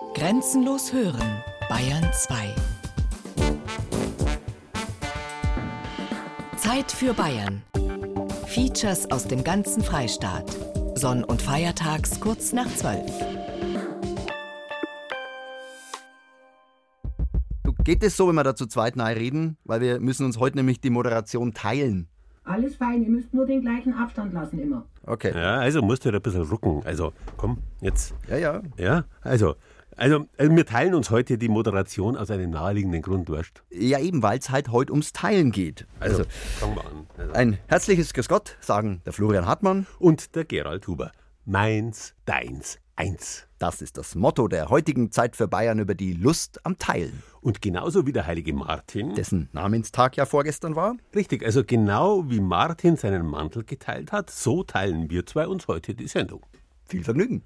Grenzenlos hören, Bayern 2. Zeit für Bayern. Features aus dem ganzen Freistaat. Sonn- und Feiertags kurz nach 12. Geht es so, wenn wir da zu zweit nahe reden? Weil wir müssen uns heute nämlich die Moderation teilen. Alles fein, ihr müsst nur den gleichen Abstand lassen immer. Okay. Ja, also musst du da ein bisschen rucken. Also, komm, jetzt. Ja, ja. Ja, also. Also, also wir teilen uns heute die Moderation aus einem naheliegenden Grund, weißt Ja, eben, weil es halt heute ums Teilen geht. Also, fangen wir an. Also. ein herzliches Grüß Gott sagen der Florian Hartmann. Und der Gerald Huber. Meins, deins, eins. Das ist das Motto der heutigen Zeit für Bayern über die Lust am Teilen. Und genauso wie der heilige Martin. Dessen Namenstag ja vorgestern war. Richtig, also genau wie Martin seinen Mantel geteilt hat, so teilen wir zwei uns heute die Sendung. Viel Vergnügen.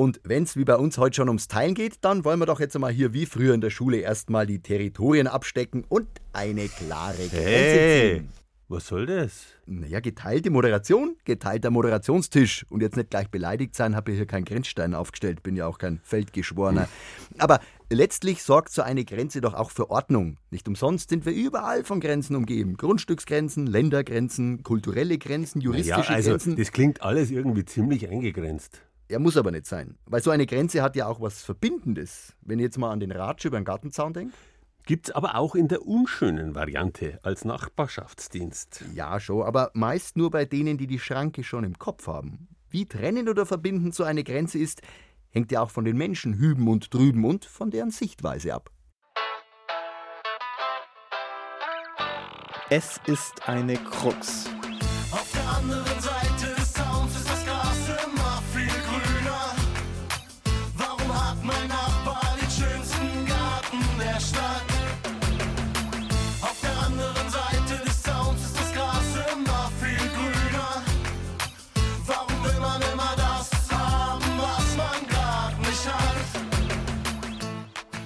Und wenn es wie bei uns heute schon ums Teilen geht, dann wollen wir doch jetzt mal hier wie früher in der Schule erstmal die Territorien abstecken und eine klare Grenze Hey, ziehen. was soll das? Naja, geteilte Moderation, geteilter Moderationstisch. Und jetzt nicht gleich beleidigt sein, habe hier keinen Grenzstein aufgestellt, bin ja auch kein Feldgeschworener. Aber letztlich sorgt so eine Grenze doch auch für Ordnung. Nicht umsonst sind wir überall von Grenzen umgeben. Grundstücksgrenzen, Ländergrenzen, kulturelle Grenzen, juristische ja, also Grenzen. das klingt alles irgendwie ziemlich eingegrenzt. Er muss aber nicht sein. Weil so eine Grenze hat ja auch was Verbindendes. Wenn ich jetzt mal an den Ratsch über den Gartenzaun denke. Gibt's aber auch in der unschönen Variante als Nachbarschaftsdienst. Ja, schon, aber meist nur bei denen, die die Schranke schon im Kopf haben. Wie trennend oder verbindend so eine Grenze ist, hängt ja auch von den Menschen hüben und drüben und von deren Sichtweise ab. Es ist eine Krux. Auf der anderen Seite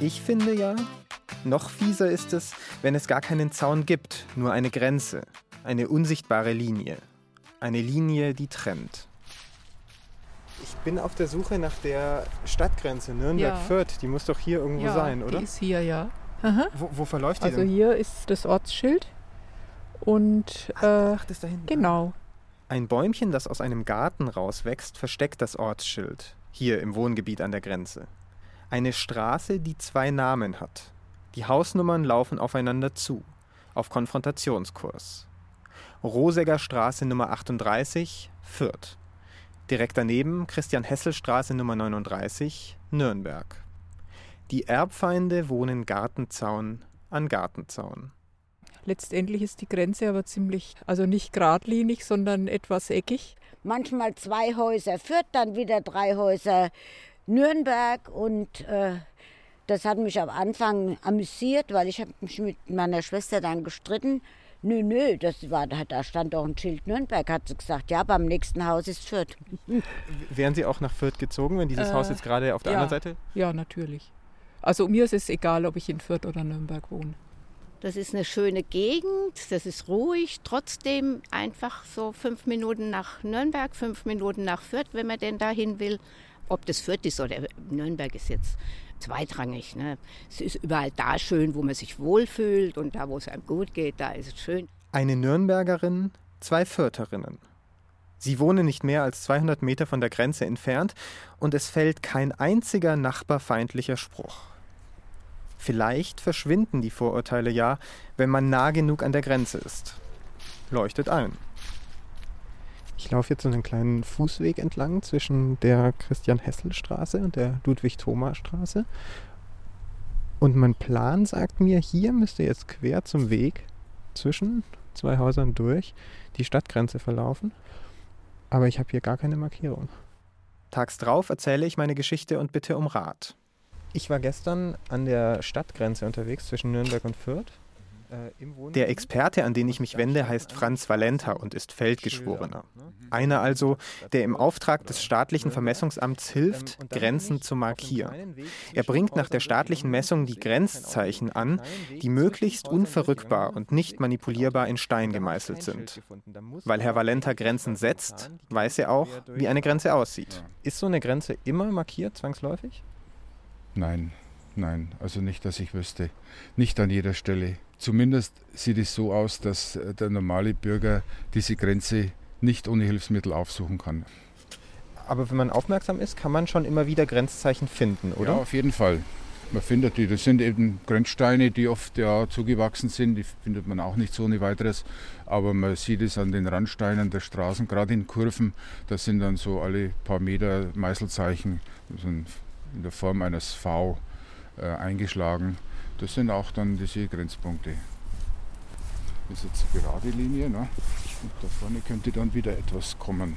Ich finde ja, noch fieser ist es, wenn es gar keinen Zaun gibt, nur eine Grenze, eine unsichtbare Linie. Eine Linie, die trennt. Ich bin auf der Suche nach der Stadtgrenze Ja. Nürnberg-Fürth. Die muss doch hier irgendwo ja, sein, oder? Die ist hier, ja. Wo, wo verläuft die Also denn? hier ist das Ortsschild. Und äh, Ach, das da hinten. genau. Ein Bäumchen, das aus einem Garten rauswächst, versteckt das Ortsschild. Hier im Wohngebiet an der Grenze. Eine Straße, die zwei Namen hat. Die Hausnummern laufen aufeinander zu, auf Konfrontationskurs. Rosegger Straße Nummer 38, Fürth. Direkt daneben Christian-Hessel-Straße Nummer 39, Nürnberg. Die Erbfeinde wohnen Gartenzaun an Gartenzaun. Letztendlich ist die Grenze aber ziemlich, also nicht geradlinig, sondern etwas eckig. manchmal zwei Häuser Fürth, dann wieder drei Häuser Nürnberg und äh, das hat mich am Anfang amüsiert, weil ich habe mich mit meiner Schwester dann gestritten. Nö, nö, das war, da stand doch ein Schild Nürnberg, hat sie gesagt. Ja, beim nächsten Haus ist Fürth. Wären Sie auch nach Fürth gezogen, wenn dieses Äh, Haus jetzt gerade auf der ja. anderen Seite? Ja, natürlich. Also mir ist es egal, ob ich in Fürth oder Nürnberg wohne. Das ist eine schöne Gegend, das ist ruhig, trotzdem einfach so fünf Minuten nach Nürnberg, fünf Minuten nach Fürth, wenn man denn dahin will. Ob das Fürth ist oder Nürnberg ist jetzt zweitrangig. Ne? Es ist überall da schön, wo man sich wohlfühlt und da, wo es einem gut geht, da ist es schön. Eine Nürnbergerin, zwei Fürtherinnen. Sie wohnen nicht mehr als 200 Meter von der Grenze entfernt und es fällt kein einziger nachbarfeindlicher Spruch. Vielleicht verschwinden die Vorurteile ja, wenn man nah genug an der Grenze ist. Leuchtet ein. Ich laufe jetzt so einen kleinen Fußweg entlang zwischen der Christian-Hessel-Straße und der Ludwig-Thoma-Straße. Und mein Plan sagt mir, hier müsste jetzt quer zum Weg zwischen zwei Häusern durch die Stadtgrenze verlaufen. Aber ich habe hier gar keine Markierung. Tags drauf erzähle ich meine Geschichte und bitte um Rat. Ich war gestern an der Stadtgrenze unterwegs zwischen Nürnberg und Fürth. Der Experte, an den ich mich wende, heißt Franz Valenta und ist Feldgeschworener. Einer also, der im Auftrag des staatlichen Vermessungsamts hilft, Grenzen zu markieren. Er bringt nach der staatlichen Messung die Grenzzeichen an, die möglichst unverrückbar und nicht manipulierbar in Stein gemeißelt sind. Weil Herr Valenta Grenzen setzt, weiß er auch, wie eine Grenze aussieht. Ist so eine Grenze immer markiert, zwangsläufig? Nein, nein, also nicht, dass ich wüsste. Nicht an jeder Stelle. Zumindest sieht es so aus, dass äh, der normale Bürger diese Grenze nicht ohne Hilfsmittel aufsuchen kann. Aber wenn man aufmerksam ist, kann man schon immer wieder Grenzzeichen finden, oder? Ja, auf jeden Fall. Man findet die. Das sind eben Grenzsteine, die oft ja zugewachsen sind. Die findet man auch nicht so ohne weiteres. Aber man sieht es an den Randsteinen der Straßen, gerade in Kurven. Da sind dann so alle paar Meter Meißelzeichen so in der Form eines V äh, eingeschlagen. Das sind auch dann diese Grenzpunkte. Das ist jetzt eine gerade Linie. Ne? Und da vorne könnte dann wieder etwas kommen.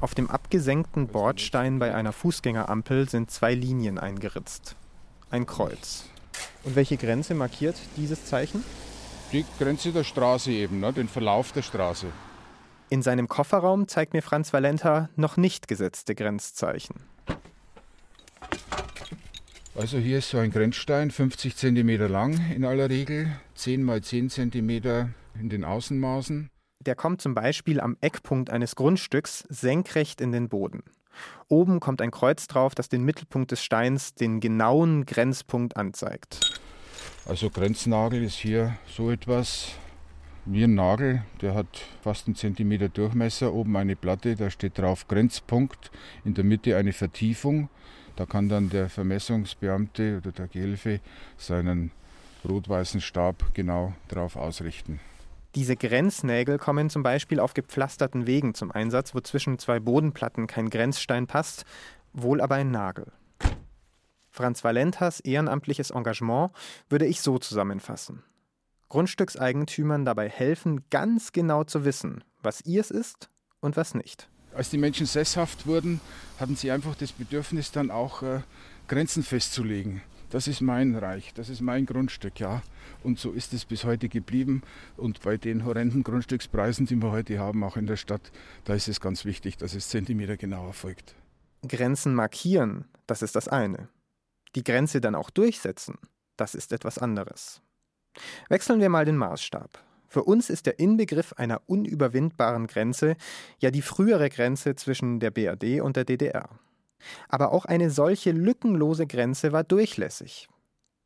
Auf dem abgesenkten Bordstein bei einer Fußgängerampel sind zwei Linien eingeritzt. Ein Kreuz. Und welche Grenze markiert dieses Zeichen? Die Grenze der Straße eben, ne? den Verlauf der Straße. In seinem Kofferraum zeigt mir Franz Valenta noch nicht gesetzte Grenzzeichen. Also hier ist so ein Grenzstein, 50 cm lang in aller Regel, 10 mal 10 cm in den Außenmaßen. Der kommt zum Beispiel am Eckpunkt eines Grundstücks senkrecht in den Boden. Oben kommt ein Kreuz drauf, das den Mittelpunkt des Steins, den genauen Grenzpunkt anzeigt. Also Grenznagel ist hier so etwas wie ein Nagel, der hat fast einen Zentimeter Durchmesser, oben eine Platte, da steht drauf Grenzpunkt, in der Mitte eine Vertiefung. Da kann dann der Vermessungsbeamte oder der Gehilfe seinen rot-weißen Stab genau drauf ausrichten. Diese Grenznägel kommen zum Beispiel auf gepflasterten Wegen zum Einsatz, wo zwischen zwei Bodenplatten kein Grenzstein passt, wohl aber ein Nagel. Franz Valentas ehrenamtliches Engagement würde ich so zusammenfassen. Grundstückseigentümern dabei helfen, ganz genau zu wissen, was ihrs ist und was nicht. Als die Menschen sesshaft wurden, hatten sie einfach das Bedürfnis, dann auch äh, Grenzen festzulegen. Das ist mein Reich, das ist mein Grundstück, ja. Und so ist es bis heute geblieben. Und bei den horrenden Grundstückspreisen, die wir heute haben, auch in der Stadt, da ist es ganz wichtig, dass es Zentimeter genau erfolgt. Grenzen markieren, das ist das eine. Die Grenze dann auch durchsetzen, das ist etwas anderes. Wechseln wir mal den Maßstab. Für uns ist der Inbegriff einer unüberwindbaren Grenze ja die frühere Grenze zwischen der BRD und der DDR. Aber auch eine solche lückenlose Grenze war durchlässig.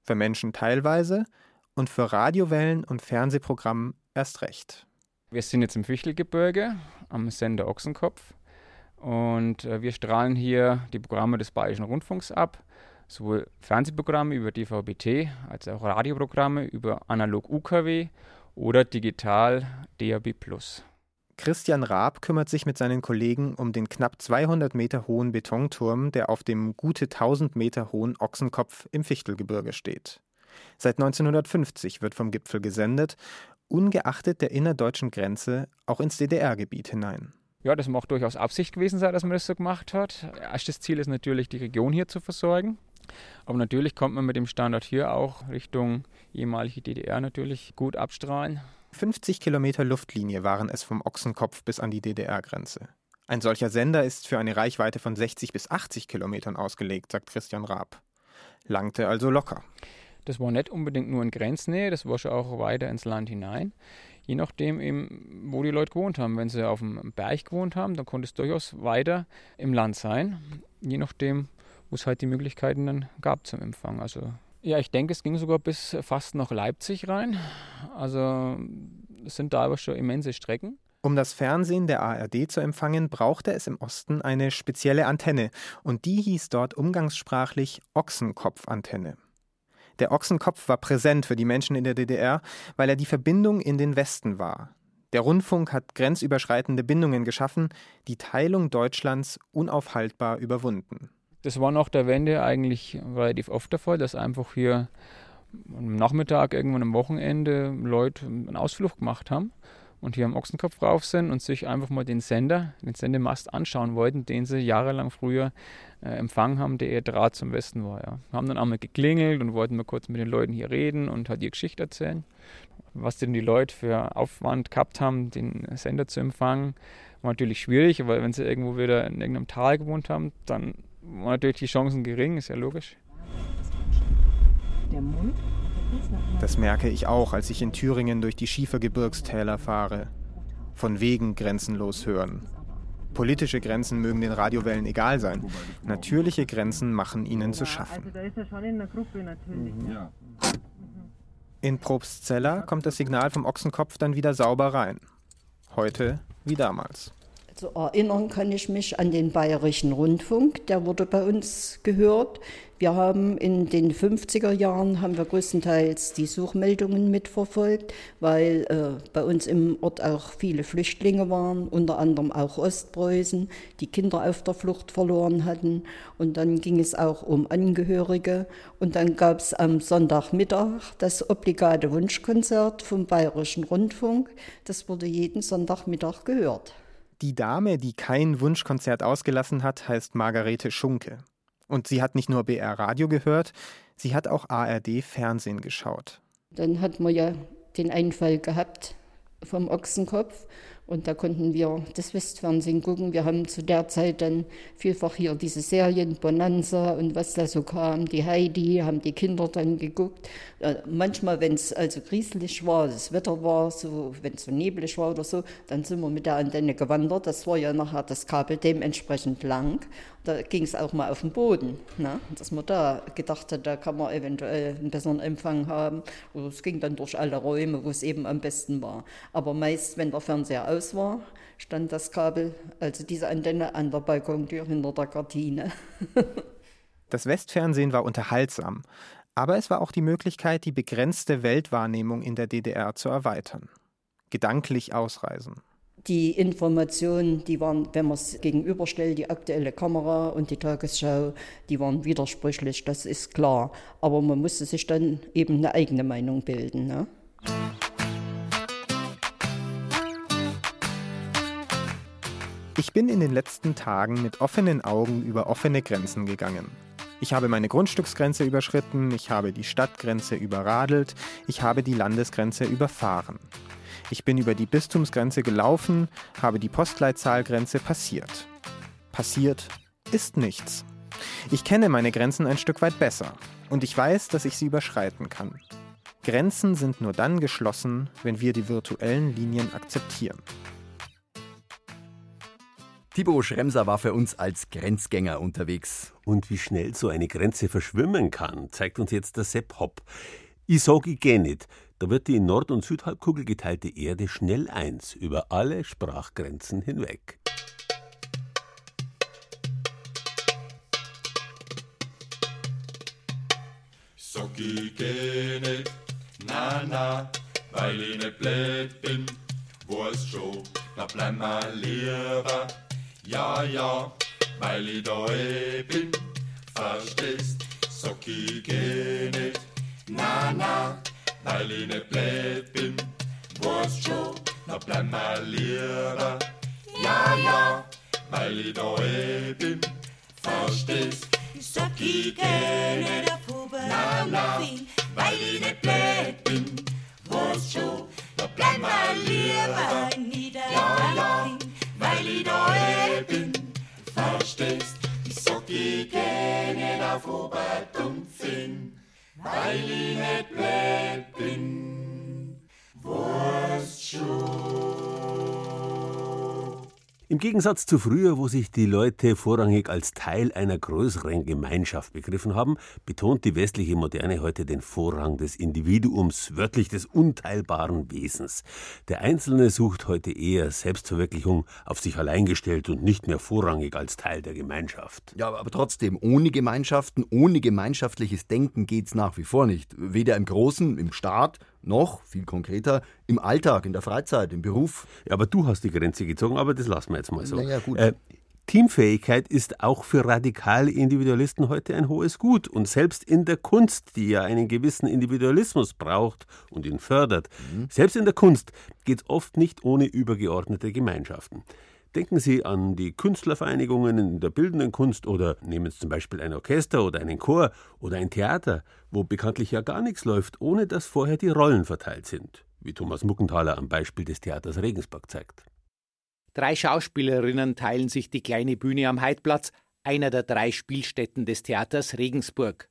Für Menschen teilweise und für Radiowellen und Fernsehprogramm erst recht. Wir sind jetzt im Fichtelgebirge am Sender Ochsenkopf und äh, wir strahlen hier die Programme des Bayerischen Rundfunks ab, sowohl Fernsehprogramme über DVB-T als auch Radioprogramme über Analog UKW oder digital DAB+. Christian Raab kümmert sich mit seinen Kollegen um den knapp 200 Meter hohen Betonturm, der auf dem gute 1000 Meter hohen Ochsenkopf im Fichtelgebirge steht. Seit 1950 wird vom Gipfel gesendet, ungeachtet der innerdeutschen Grenze auch ins DDR-Gebiet hinein. Ja, das mag durchaus Absicht gewesen sein, dass man das so gemacht hat. Erstes Ziel ist natürlich, die Region hier zu versorgen. Aber natürlich kommt man mit dem Standort hier auch Richtung ehemalige DDR natürlich gut abstrahlen. 50 Kilometer Luftlinie waren es vom Ochsenkopf bis an die DDR-Grenze. Ein solcher Sender ist für eine Reichweite von 60 bis 80 Kilometern ausgelegt, sagt Christian Raab. Langte also locker. Das war nicht unbedingt nur in Grenznähe, das war schon auch weiter ins Land hinein. Je nachdem, eben, wo die Leute gewohnt haben. Wenn sie auf dem Berg gewohnt haben, dann konnte es durchaus weiter im Land sein. Je nachdem, wo es halt die Möglichkeiten dann gab zum Empfang. Also ja, ich denke, es ging sogar bis fast nach Leipzig rein. Also es sind da aber schon immense Strecken. Um das Fernsehen der ARD zu empfangen, brauchte es im Osten eine spezielle Antenne und die hieß dort umgangssprachlich Ochsenkopfantenne. Der Ochsenkopf war präsent für die Menschen in der DDR, weil er die Verbindung in den Westen war. Der Rundfunk hat grenzüberschreitende Bindungen geschaffen, die Teilung Deutschlands unaufhaltbar überwunden. Das war nach der Wende eigentlich relativ oft der Fall, dass einfach hier am Nachmittag, irgendwann am Wochenende Leute einen Ausflug gemacht haben und hier am Ochsenkopf rauf sind und sich einfach mal den Sender, den Sendemast anschauen wollten, den sie jahrelang früher äh, empfangen haben, der eher Draht zum Westen war. Ja. Haben dann einmal geklingelt und wollten mal kurz mit den Leuten hier reden und halt ihre Geschichte erzählen. Was denn die Leute für Aufwand gehabt haben, den Sender zu empfangen, war natürlich schwierig, weil wenn sie irgendwo wieder in irgendeinem Tal gewohnt haben, dann waren natürlich die Chancen gering, ist ja logisch. Der Mund das merke ich auch, als ich in Thüringen durch die Schiefergebirgstäler fahre. Von wegen grenzenlos hören. Politische Grenzen mögen den Radiowellen egal sein. Natürliche Grenzen machen ihnen zu schaffen. In Probstzeller kommt das Signal vom Ochsenkopf dann wieder sauber rein. Heute wie damals. Also erinnern kann ich mich an den Bayerischen Rundfunk, der wurde bei uns gehört. Wir haben in den 50er Jahren haben wir größtenteils die Suchmeldungen mitverfolgt, weil äh, bei uns im Ort auch viele Flüchtlinge waren, unter anderem auch Ostpreußen, die Kinder auf der Flucht verloren hatten. Und dann ging es auch um Angehörige. Und dann gab es am Sonntagmittag das obligate Wunschkonzert vom Bayerischen Rundfunk. Das wurde jeden Sonntagmittag gehört. Die Dame, die kein Wunschkonzert ausgelassen hat, heißt Margarete Schunke. Und sie hat nicht nur BR Radio gehört, sie hat auch ARD Fernsehen geschaut. Dann hat man ja den Einfall gehabt vom Ochsenkopf und da konnten wir das Westfernsehen gucken. Wir haben zu der Zeit dann vielfach hier diese Serien, Bonanza und was da so kam, die Heidi, haben die Kinder dann geguckt. Äh, manchmal, wenn es also grieselig war, das Wetter war, so, wenn es so neblig war oder so, dann sind wir mit der Antenne gewandert. Das war ja nachher das Kabel dementsprechend lang. Da ging es auch mal auf den Boden, ne? dass man da gedacht hat, da kann man eventuell einen besseren Empfang haben. Oder es ging dann durch alle Räume, wo es eben am besten war. Aber meist, wenn der Fernseher aus war, stand das Kabel, also diese Antenne, an der Balkontür hinter der Gardine. das Westfernsehen war unterhaltsam, aber es war auch die Möglichkeit, die begrenzte Weltwahrnehmung in der DDR zu erweitern. Gedanklich ausreisen. Die Informationen, die waren, wenn man es gegenüberstellt, die aktuelle Kamera und die Tagesschau, die waren widersprüchlich, das ist klar. Aber man musste sich dann eben eine eigene Meinung bilden. Ne? Ich bin in den letzten Tagen mit offenen Augen über offene Grenzen gegangen. Ich habe meine Grundstücksgrenze überschritten, ich habe die Stadtgrenze überradelt, ich habe die Landesgrenze überfahren. Ich bin über die Bistumsgrenze gelaufen, habe die Postleitzahlgrenze passiert. Passiert ist nichts. Ich kenne meine Grenzen ein Stück weit besser und ich weiß, dass ich sie überschreiten kann. Grenzen sind nur dann geschlossen, wenn wir die virtuellen Linien akzeptieren. Thibaut Schremser war für uns als Grenzgänger unterwegs. Und wie schnell so eine Grenze verschwimmen kann, zeigt uns jetzt der Sepp Hopp. Ich sag, ich geh nicht. Da wird die in Nord- und Südhalbkugel geteilte Erde schnell eins über alle Sprachgrenzen hinweg. Sag ich geh na na, weil ich nicht blöd bin, weiß schon, da bleib mal lieber. Ja, ja, weil ich da eh bin, verstehst, sag ich geh na na, ich blöd bin, weiß schon, da bleib mal lieber. Ja, ja, weil ich da bin, verstehst, sag ich geh nicht, na na, weil ich nicht blöd bin, weiß schon, da bleib mal lieber. Ja, ja, weil ich da eh bin, verstehst, sag ich geh nicht auf weil ich nicht blöd bin, weißt schon. Im Gegensatz zu früher, wo sich die Leute vorrangig als Teil einer größeren Gemeinschaft begriffen haben, betont die westliche Moderne heute den Vorrang des Individuums, wörtlich des unteilbaren Wesens. Der Einzelne sucht heute eher Selbstverwirklichung, auf sich allein gestellt und nicht mehr vorrangig als Teil der Gemeinschaft. Ja, aber trotzdem, ohne Gemeinschaften, ohne gemeinschaftliches Denken geht's nach wie vor nicht. Weder im Großen, im Staat, noch, viel konkreter, im Alltag, in der Freizeit, im Beruf. Ja, aber du hast die Grenze gezogen, aber das lassen wir jetzt mal so. Naja, gut. Äh, Teamfähigkeit ist auch für radikale Individualisten heute ein hohes Gut. Und selbst in der Kunst, die ja einen gewissen Individualismus braucht und ihn fördert, mhm. selbst in der Kunst geht es oft nicht ohne übergeordnete Gemeinschaften. Denken Sie an die Künstlervereinigungen in der bildenden Kunst oder nehmen Sie zum Beispiel ein Orchester oder einen Chor oder ein Theater, wo bekanntlich ja gar nichts läuft, ohne dass vorher die Rollen verteilt sind, wie Thomas Muckenthaler am Beispiel des Theaters Regensburg zeigt. Drei Schauspielerinnen teilen sich die kleine Bühne am Heidplatz, einer der drei Spielstätten des Theaters Regensburg.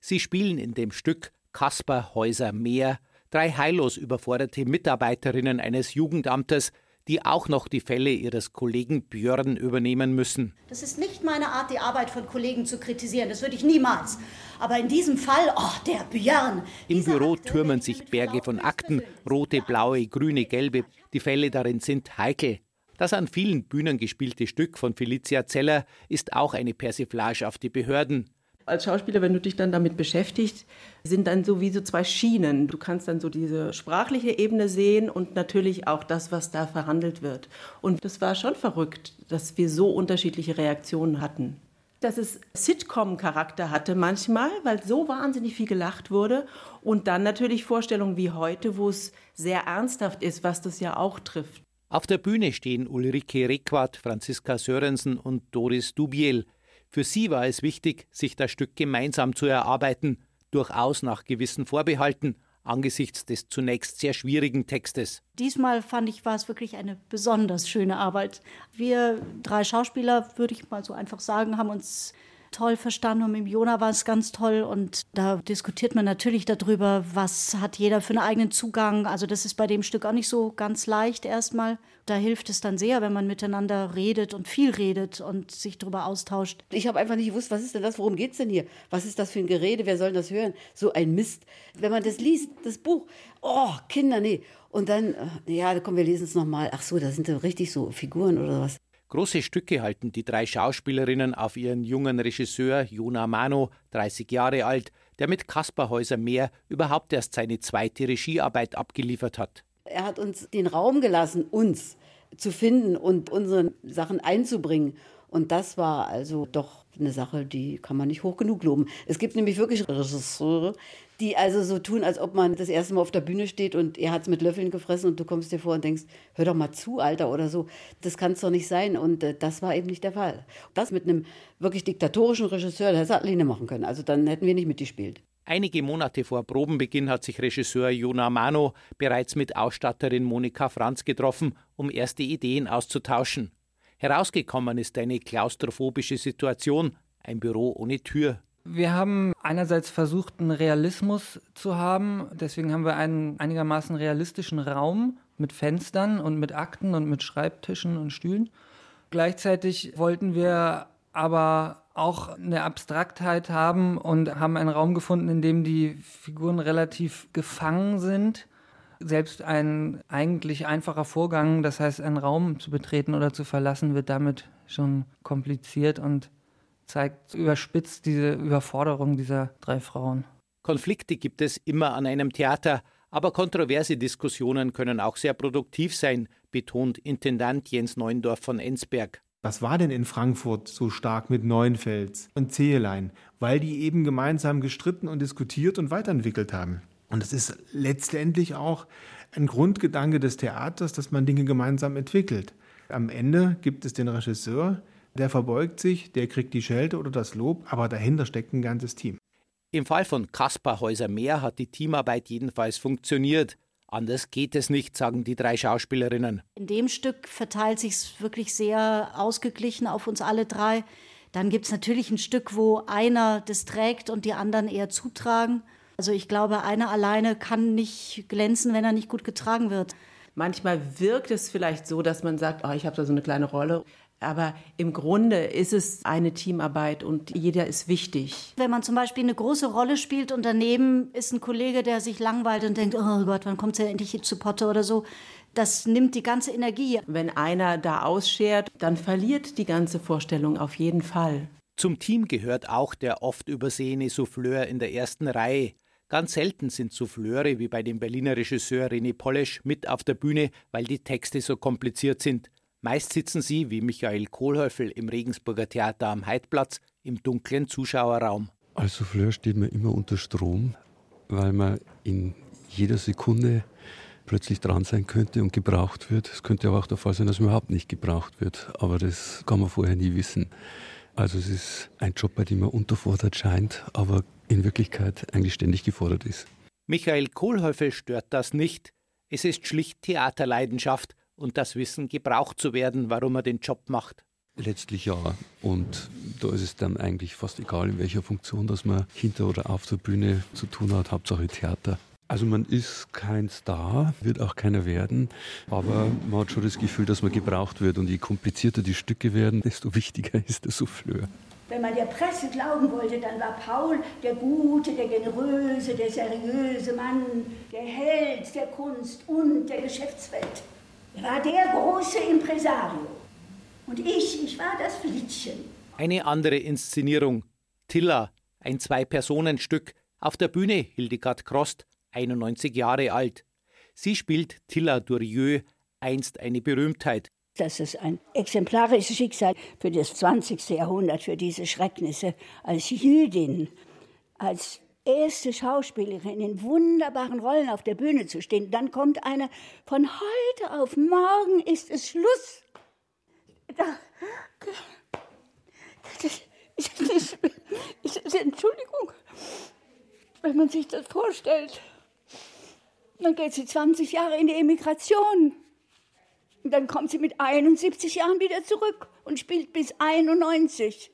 Sie spielen in dem Stück Kasper Häuser Meer drei heillos überforderte Mitarbeiterinnen eines Jugendamtes, die auch noch die Fälle ihres Kollegen Björn übernehmen müssen. Das ist nicht meine Art, die Arbeit von Kollegen zu kritisieren. Das würde ich niemals. Aber in diesem Fall, oh, der Björn. Im Büro Akte türmen sich Berge von Akten, rote, blaue, grüne, gelbe. Die Fälle darin sind heikel. Das an vielen Bühnen gespielte Stück von Felicia Zeller ist auch eine Persiflage auf die Behörden. Als Schauspieler, wenn du dich dann damit beschäftigst, sind dann so wie so zwei Schienen. Du kannst dann so diese sprachliche Ebene sehen und natürlich auch das, was da verhandelt wird. Und das war schon verrückt, dass wir so unterschiedliche Reaktionen hatten. Dass es Sitcom-Charakter hatte manchmal, weil so wahnsinnig viel gelacht wurde. Und dann natürlich Vorstellungen wie heute, wo es sehr ernsthaft ist, was das ja auch trifft. Auf der Bühne stehen Ulrike Requat, Franziska Sörensen und Doris Dubiel. Für sie war es wichtig, sich das Stück gemeinsam zu erarbeiten, durchaus nach gewissen Vorbehalten, angesichts des zunächst sehr schwierigen Textes. Diesmal fand ich, war es wirklich eine besonders schöne Arbeit. Wir drei Schauspieler, würde ich mal so einfach sagen, haben uns toll verstanden und mit Jona war es ganz toll und da diskutiert man natürlich darüber, was hat jeder für einen eigenen Zugang. Also das ist bei dem Stück auch nicht so ganz leicht erstmal. Da hilft es dann sehr, wenn man miteinander redet und viel redet und sich darüber austauscht. Ich habe einfach nicht gewusst, was ist denn das, worum geht es denn hier? Was ist das für ein Gerede, wer soll das hören? So ein Mist. Wenn man das liest, das Buch, oh, Kinder, nee. Und dann, äh, ja, komm, wir lesen es nochmal. Ach so, da sind da richtig so Figuren oder was. Große Stücke halten die drei Schauspielerinnen auf ihren jungen Regisseur Jona Mano, 30 Jahre alt, der mit Kaspar Häuser Meer überhaupt erst seine zweite Regiearbeit abgeliefert hat. Er hat uns den Raum gelassen, uns zu finden und unsere Sachen einzubringen. Und das war also doch eine Sache, die kann man nicht hoch genug loben. Es gibt nämlich wirklich Regisseure, die also so tun, als ob man das erste Mal auf der Bühne steht und er hat es mit Löffeln gefressen und du kommst dir vor und denkst, hör doch mal zu, Alter, oder so. Das kann es doch nicht sein. Und äh, das war eben nicht der Fall. Das mit einem wirklich diktatorischen Regisseur, der hätte alleine machen können. Also dann hätten wir nicht mitgespielt. Einige Monate vor Probenbeginn hat sich Regisseur Jona Mano bereits mit Ausstatterin Monika Franz getroffen, um erste Ideen auszutauschen. Herausgekommen ist eine klaustrophobische Situation, ein Büro ohne Tür. Wir haben einerseits versucht, einen Realismus zu haben. Deswegen haben wir einen einigermaßen realistischen Raum mit Fenstern und mit Akten und mit Schreibtischen und Stühlen. Gleichzeitig wollten wir aber auch eine Abstraktheit haben und haben einen Raum gefunden, in dem die Figuren relativ gefangen sind. Selbst ein eigentlich einfacher Vorgang, das heißt einen Raum zu betreten oder zu verlassen, wird damit schon kompliziert und zeigt überspitzt diese Überforderung dieser drei Frauen. Konflikte gibt es immer an einem Theater, aber kontroverse Diskussionen können auch sehr produktiv sein, betont Intendant Jens Neuendorf von Ensberg. Was war denn in Frankfurt so stark mit Neuenfels und Zehelein? Weil die eben gemeinsam gestritten und diskutiert und weiterentwickelt haben. Und das ist letztendlich auch ein Grundgedanke des Theaters, dass man Dinge gemeinsam entwickelt. Am Ende gibt es den Regisseur, der verbeugt sich, der kriegt die Schelte oder das Lob, aber dahinter steckt ein ganzes Team. Im Fall von Kaspar Häuser Meer hat die Teamarbeit jedenfalls funktioniert. Anders geht es nicht, sagen die drei Schauspielerinnen. In dem Stück verteilt sich es wirklich sehr ausgeglichen auf uns alle drei. Dann gibt es natürlich ein Stück, wo einer das trägt und die anderen eher zutragen. Also ich glaube, einer alleine kann nicht glänzen, wenn er nicht gut getragen wird. Manchmal wirkt es vielleicht so, dass man sagt, oh, ich habe da so eine kleine Rolle. Aber im Grunde ist es eine Teamarbeit und jeder ist wichtig. Wenn man zum Beispiel eine große Rolle spielt und daneben ist ein Kollege, der sich langweilt und denkt, oh Gott, wann kommt er endlich zu Potte oder so, das nimmt die ganze Energie. Wenn einer da ausschert, dann verliert die ganze Vorstellung auf jeden Fall. Zum Team gehört auch der oft übersehene Souffleur in der ersten Reihe. Ganz selten sind Souffleure wie bei dem Berliner Regisseur René Polesch mit auf der Bühne, weil die Texte so kompliziert sind. Meist sitzen sie, wie Michael Kohlhöffel im Regensburger Theater am Heidplatz, im dunklen Zuschauerraum. Als Souffleur steht man immer unter Strom, weil man in jeder Sekunde plötzlich dran sein könnte und gebraucht wird. Es könnte aber auch der Fall sein, dass man überhaupt nicht gebraucht wird. Aber das kann man vorher nie wissen. Also es ist ein Job, bei dem man unterfordert scheint, aber in Wirklichkeit eigentlich ständig gefordert ist. Michael Kohlhöffel stört das nicht. Es ist schlicht Theaterleidenschaft und das Wissen, gebraucht zu werden, warum er den Job macht. Letztlich ja. Und da ist es dann eigentlich fast egal, in welcher Funktion, dass man hinter oder auf der Bühne zu tun hat, Hauptsache Theater. Also man ist kein Star, wird auch keiner werden, aber man hat schon das Gefühl, dass man gebraucht wird. Und je komplizierter die Stücke werden, desto wichtiger ist der Souffleur. Wenn man der Presse glauben wollte, dann war Paul der gute, der generöse, der seriöse Mann, der Held der Kunst und der Geschäftswelt. Er war der große Impresario. Und ich, ich war das Flittchen. Eine andere Inszenierung. Tilla, ein Zwei-Personen-Stück. Auf der Bühne Hildegard Krost, 91 Jahre alt. Sie spielt Tilla Durieux, einst eine Berühmtheit. Das ist ein exemplarisches Schicksal für das 20. Jahrhundert, für diese Schrecknisse. Als Jüdin, als erste Schauspielerin in wunderbaren Rollen auf der Bühne zu stehen. Dann kommt eine, von heute auf morgen ist es Schluss. Entschuldigung, wenn man sich das vorstellt. Dann geht sie 20 Jahre in die Emigration. Und dann kommt sie mit 71 Jahren wieder zurück und spielt bis 91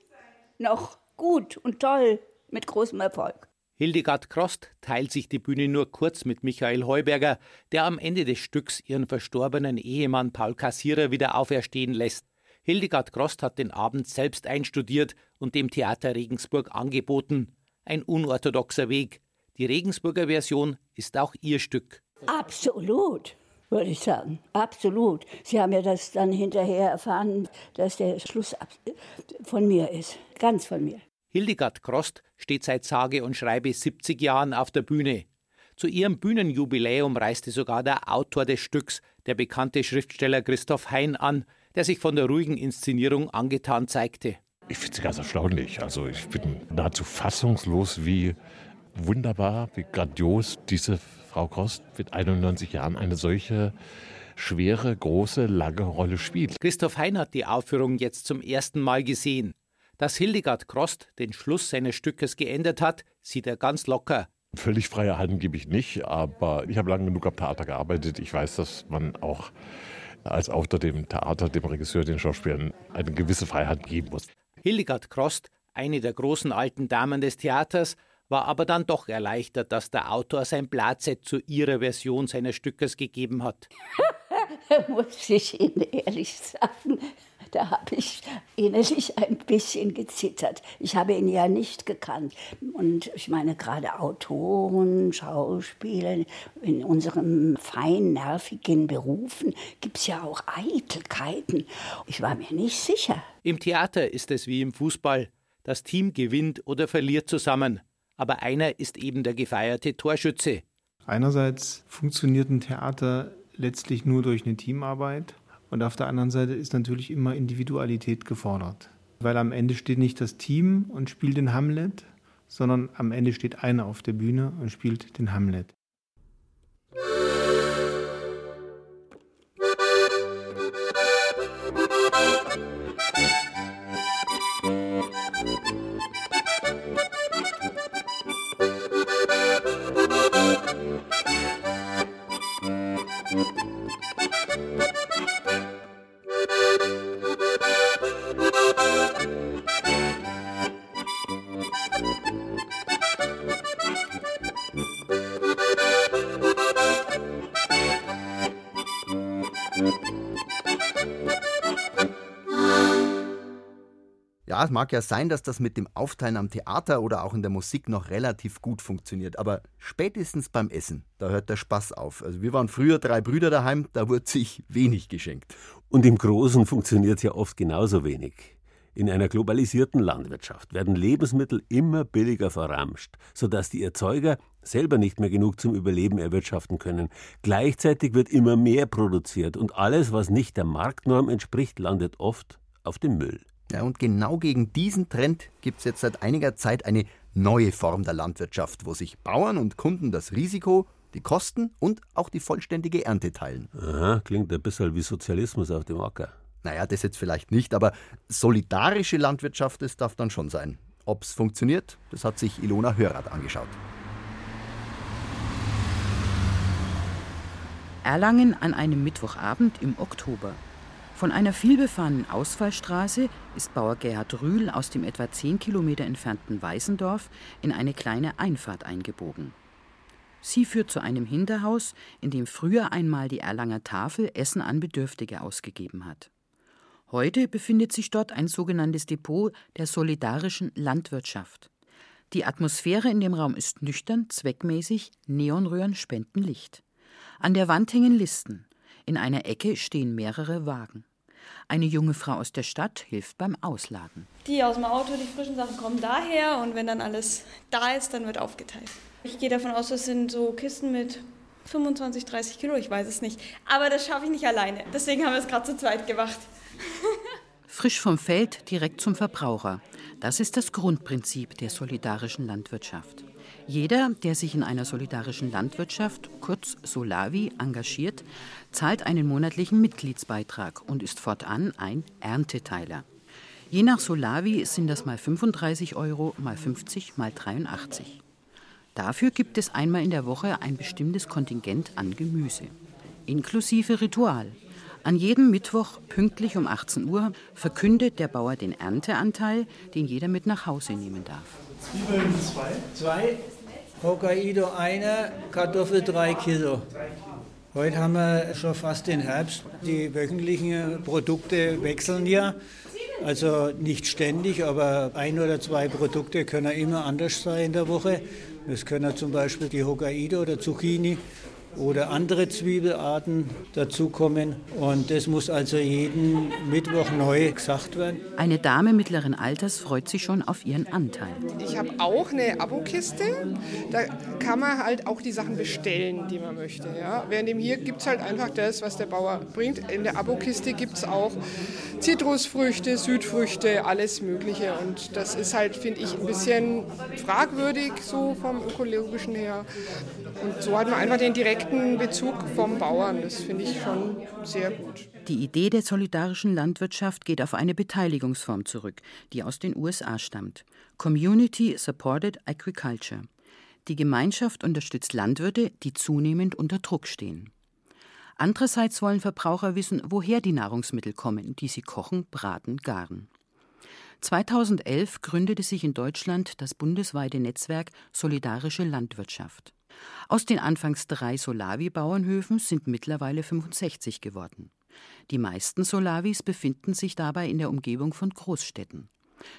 noch gut und toll mit großem Erfolg. Hildegard Krost teilt sich die Bühne nur kurz mit Michael Heuberger, der am Ende des Stücks ihren verstorbenen Ehemann Paul Kassierer wieder auferstehen lässt. Hildegard Krost hat den Abend selbst einstudiert und dem Theater Regensburg angeboten. Ein unorthodoxer Weg. Die Regensburger Version ist auch ihr Stück. Absolut, würde ich sagen. Absolut. Sie haben ja das dann hinterher erfahren, dass der Schluss von mir ist. Ganz von mir. Hildegard Krost steht seit sage und schreibe 70 Jahren auf der Bühne. Zu ihrem Bühnenjubiläum reiste sogar der Autor des Stücks, der bekannte Schriftsteller Christoph Hein, an, der sich von der ruhigen Inszenierung angetan zeigte. Ich finde es ganz erstaunlich. Also ich bin nahezu fassungslos, wie wunderbar, wie grandios diese Frau Krost mit 91 Jahren eine solche schwere, große, lange Rolle spielt. Christoph Hein hat die Aufführung jetzt zum ersten Mal gesehen. Dass Hildegard Krost den Schluss seines Stückes geändert hat, sieht er ganz locker. Völlig freie Hand gebe ich nicht, aber ich habe lange genug am Theater gearbeitet. Ich weiß, dass man auch als Autor dem Theater, dem Regisseur, den Schauspielern eine gewisse Freiheit geben muss. Hildegard Krost, eine der großen alten Damen des Theaters, war aber dann doch erleichtert, dass der Autor sein Blatt zu ihrer Version seines Stückes gegeben hat. muss ich Ihnen ehrlich sagen, da habe ich innerlich ein bisschen gezittert. Ich habe ihn ja nicht gekannt. Und ich meine, gerade Autoren, Schauspieler, in unseren fein nervigen Berufen gibt es ja auch Eitelkeiten. Ich war mir nicht sicher. Im Theater ist es wie im Fußball. Das Team gewinnt oder verliert zusammen. Aber einer ist eben der gefeierte Torschütze. Einerseits funktioniert ein Theater letztlich nur durch eine Teamarbeit. Und auf der anderen Seite ist natürlich immer Individualität gefordert. Weil am Ende steht nicht das Team und spielt den Hamlet, sondern am Ende steht einer auf der Bühne und spielt den Hamlet. Es mag ja sein, dass das mit dem Aufteilen am Theater oder auch in der Musik noch relativ gut funktioniert, aber spätestens beim Essen, da hört der Spaß auf. Also wir waren früher drei Brüder daheim, da wurde sich wenig geschenkt. Und im Großen funktioniert es ja oft genauso wenig. In einer globalisierten Landwirtschaft werden Lebensmittel immer billiger verramscht, sodass die Erzeuger selber nicht mehr genug zum Überleben erwirtschaften können. Gleichzeitig wird immer mehr produziert und alles, was nicht der Marktnorm entspricht, landet oft auf dem Müll. Ja, und genau gegen diesen Trend gibt es jetzt seit einiger Zeit eine neue Form der Landwirtschaft, wo sich Bauern und Kunden das Risiko, die Kosten und auch die vollständige Ernte teilen. Aha, klingt ein bisschen wie Sozialismus auf dem Acker. Naja, das jetzt vielleicht nicht, aber solidarische Landwirtschaft, das darf dann schon sein. Ob es funktioniert, das hat sich Ilona Hörath angeschaut. Erlangen an einem Mittwochabend im Oktober. Von einer vielbefahrenen Ausfallstraße ist Bauer Gerhard Rühl aus dem etwa 10 Kilometer entfernten Weißendorf in eine kleine Einfahrt eingebogen. Sie führt zu einem Hinterhaus, in dem früher einmal die Erlanger Tafel Essen an Bedürftige ausgegeben hat. Heute befindet sich dort ein sogenanntes Depot der solidarischen Landwirtschaft. Die Atmosphäre in dem Raum ist nüchtern, zweckmäßig, Neonröhren spenden Licht. An der Wand hängen Listen. In einer Ecke stehen mehrere Wagen. Eine junge Frau aus der Stadt hilft beim Ausladen. Die aus dem Auto, die frischen Sachen kommen daher und wenn dann alles da ist, dann wird aufgeteilt. Ich gehe davon aus, das sind so Kisten mit 25, 30 Kilo, ich weiß es nicht. Aber das schaffe ich nicht alleine. Deswegen haben wir es gerade zu zweit gemacht. Frisch vom Feld direkt zum Verbraucher. Das ist das Grundprinzip der solidarischen Landwirtschaft. Jeder, der sich in einer solidarischen Landwirtschaft, kurz Solavi, engagiert, zahlt einen monatlichen Mitgliedsbeitrag und ist fortan ein Ernteteiler. Je nach Solavi sind das mal 35 Euro, mal 50, mal 83. Dafür gibt es einmal in der Woche ein bestimmtes Kontingent an Gemüse, inklusive Ritual. An jedem Mittwoch pünktlich um 18 Uhr verkündet der Bauer den Ernteanteil, den jeder mit nach Hause nehmen darf. Zwiebeln zwei. Zwei, Hokkaido eine, Kartoffel drei Kilo. Heute haben wir schon fast den Herbst. Die wöchentlichen Produkte wechseln ja. Also nicht ständig, aber ein oder zwei Produkte können immer anders sein in der Woche. Das können zum Beispiel die Hokkaido oder Zucchini oder andere Zwiebelarten dazukommen. Und das muss also jeden Mittwoch neu gesagt werden. Eine Dame mittleren Alters freut sich schon auf ihren Anteil. Ich habe auch eine Abokiste. Da kann man halt auch die Sachen bestellen, die man möchte. Ja? Während dem hier gibt es halt einfach das, was der Bauer bringt. In der Abokiste gibt es auch Zitrusfrüchte, Südfrüchte, alles Mögliche. Und das ist halt, finde ich, ein bisschen fragwürdig so vom ökologischen her. Und so hat man einfach den direkten Bezug vom Bauern. Das finde ich schon sehr gut. Die Idee der solidarischen Landwirtschaft geht auf eine Beteiligungsform zurück, die aus den USA stammt. Community Supported Agriculture. Die Gemeinschaft unterstützt Landwirte, die zunehmend unter Druck stehen. Andererseits wollen Verbraucher wissen, woher die Nahrungsmittel kommen, die sie kochen, braten, garen. 2011 gründete sich in Deutschland das bundesweite Netzwerk Solidarische Landwirtschaft. Aus den anfangs drei Solavi-Bauernhöfen sind mittlerweile 65 geworden. Die meisten Solavis befinden sich dabei in der Umgebung von Großstädten.